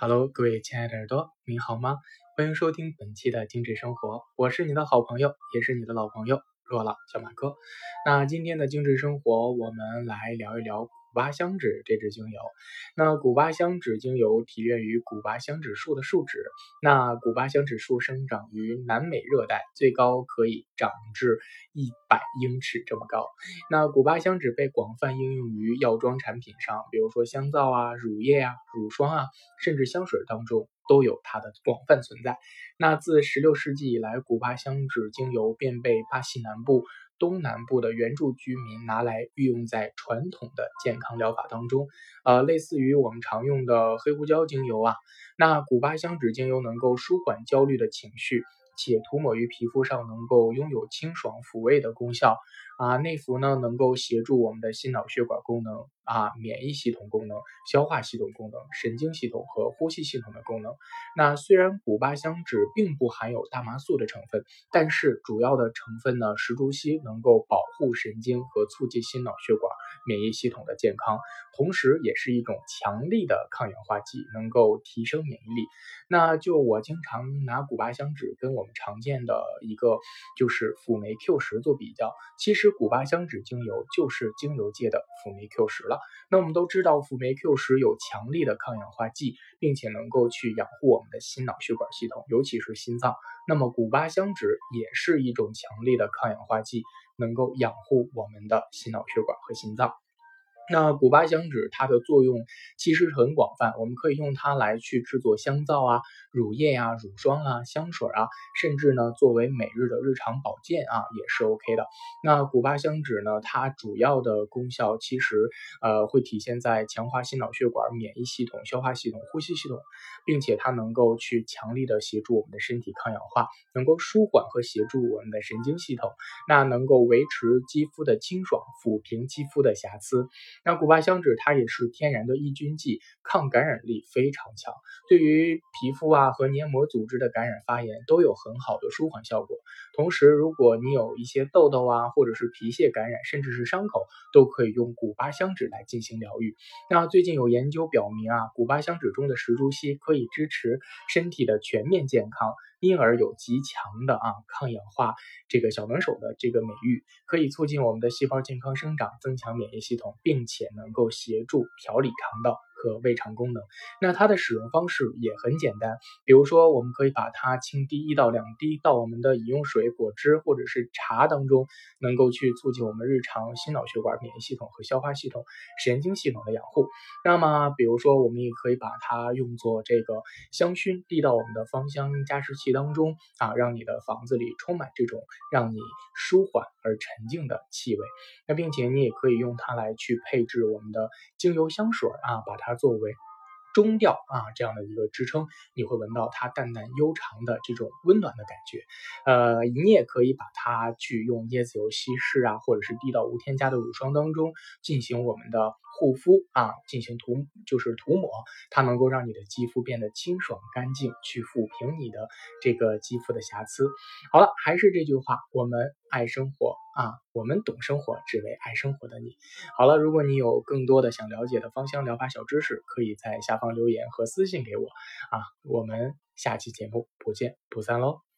Hello，各位亲爱的耳朵，你好吗？欢迎收听本期的精致生活，我是你的好朋友，也是你的老朋友若老小马哥。那今天的精致生活，我们来聊一聊。古巴香脂这支精油，那古巴香脂精油提炼于古巴香脂树的树脂。那古巴香脂树生长于南美热带，最高可以长至一百英尺这么高。那古巴香脂被广泛应用于药妆产品上，比如说香皂啊、乳液啊、乳霜啊，甚至香水当中都有它的广泛存在。那自十六世纪以来，古巴香脂精油便被巴西南部。东南部的原住居民拿来运用在传统的健康疗法当中，呃，类似于我们常用的黑胡椒精油啊。那古巴香脂精油能够舒缓焦虑的情绪。且涂抹于皮肤上能够拥有清爽抚慰的功效啊，内服呢能够协助我们的心脑血管功能啊、免疫系统功能、消化系统功能、神经系统和呼吸系统的功能。那虽然古巴香脂并不含有大麻素的成分，但是主要的成分呢石竹烯能够保护神经和促进心脑血管、免疫系统的健康，同时也是一种强力的抗氧化剂，能够提升免疫力。那就我经常拿古巴香脂跟我们常见的一个就是辅酶 Q 十做比较，其实古巴香脂精油就是精油界的辅酶 Q 十了。那我们都知道辅酶 Q 十有强力的抗氧化剂，并且能够去养护我们的心脑血管系统，尤其是心脏。那么古巴香脂也是一种强力的抗氧化剂，能够养护我们的心脑血管和心脏。那古巴香脂它的作用其实很广泛，我们可以用它来去制作香皂啊、乳液啊、乳霜啊、香水啊，甚至呢作为每日的日常保健啊也是 OK 的。那古巴香脂呢，它主要的功效其实呃会体现在强化心脑血管、免疫系统、消化系统、呼吸系统，并且它能够去强力的协助我们的身体抗氧化，能够舒缓和协助我们的神经系统，那能够维持肌肤的清爽，抚平肌肤的瑕疵。那古巴香脂它也是天然的抑菌剂，抗感染力非常强，对于皮肤啊和黏膜组织的感染发炎都有很好的舒缓效果。同时，如果你有一些痘痘啊，或者是皮屑感染，甚至是伤口，都可以用古巴香脂来进行疗愈。那最近有研究表明啊，古巴香脂中的石竹烯可以支持身体的全面健康。因而有极强的啊抗氧化这个小能手的这个美誉，可以促进我们的细胞健康生长，增强免疫系统，并且能够协助调理肠道。和胃肠功能，那它的使用方式也很简单，比如说我们可以把它轻滴一到两滴到我们的饮用水、果汁或者是茶当中，能够去促进我们日常心脑血管、免疫系统和消化系统、神经系统的养护。那么，比如说我们也可以把它用作这个香薰，滴到我们的芳香加湿器当中啊，让你的房子里充满这种让你舒缓而沉静的气味。那并且你也可以用它来去配置我们的精油香水啊，把它。它作为中调啊这样的一个支撑，你会闻到它淡淡悠长的这种温暖的感觉。呃，你也可以把它去用椰子油稀释啊，或者是滴到无添加的乳霜当中进行我们的护肤啊，进行涂就是涂抹，它能够让你的肌肤变得清爽干净，去抚平你的这个肌肤的瑕疵。好了，还是这句话，我们爱生活。啊，我们懂生活，只为爱生活的你。好了，如果你有更多的想了解的芳香疗法小知识，可以在下方留言和私信给我。啊，我们下期节目不见不散喽。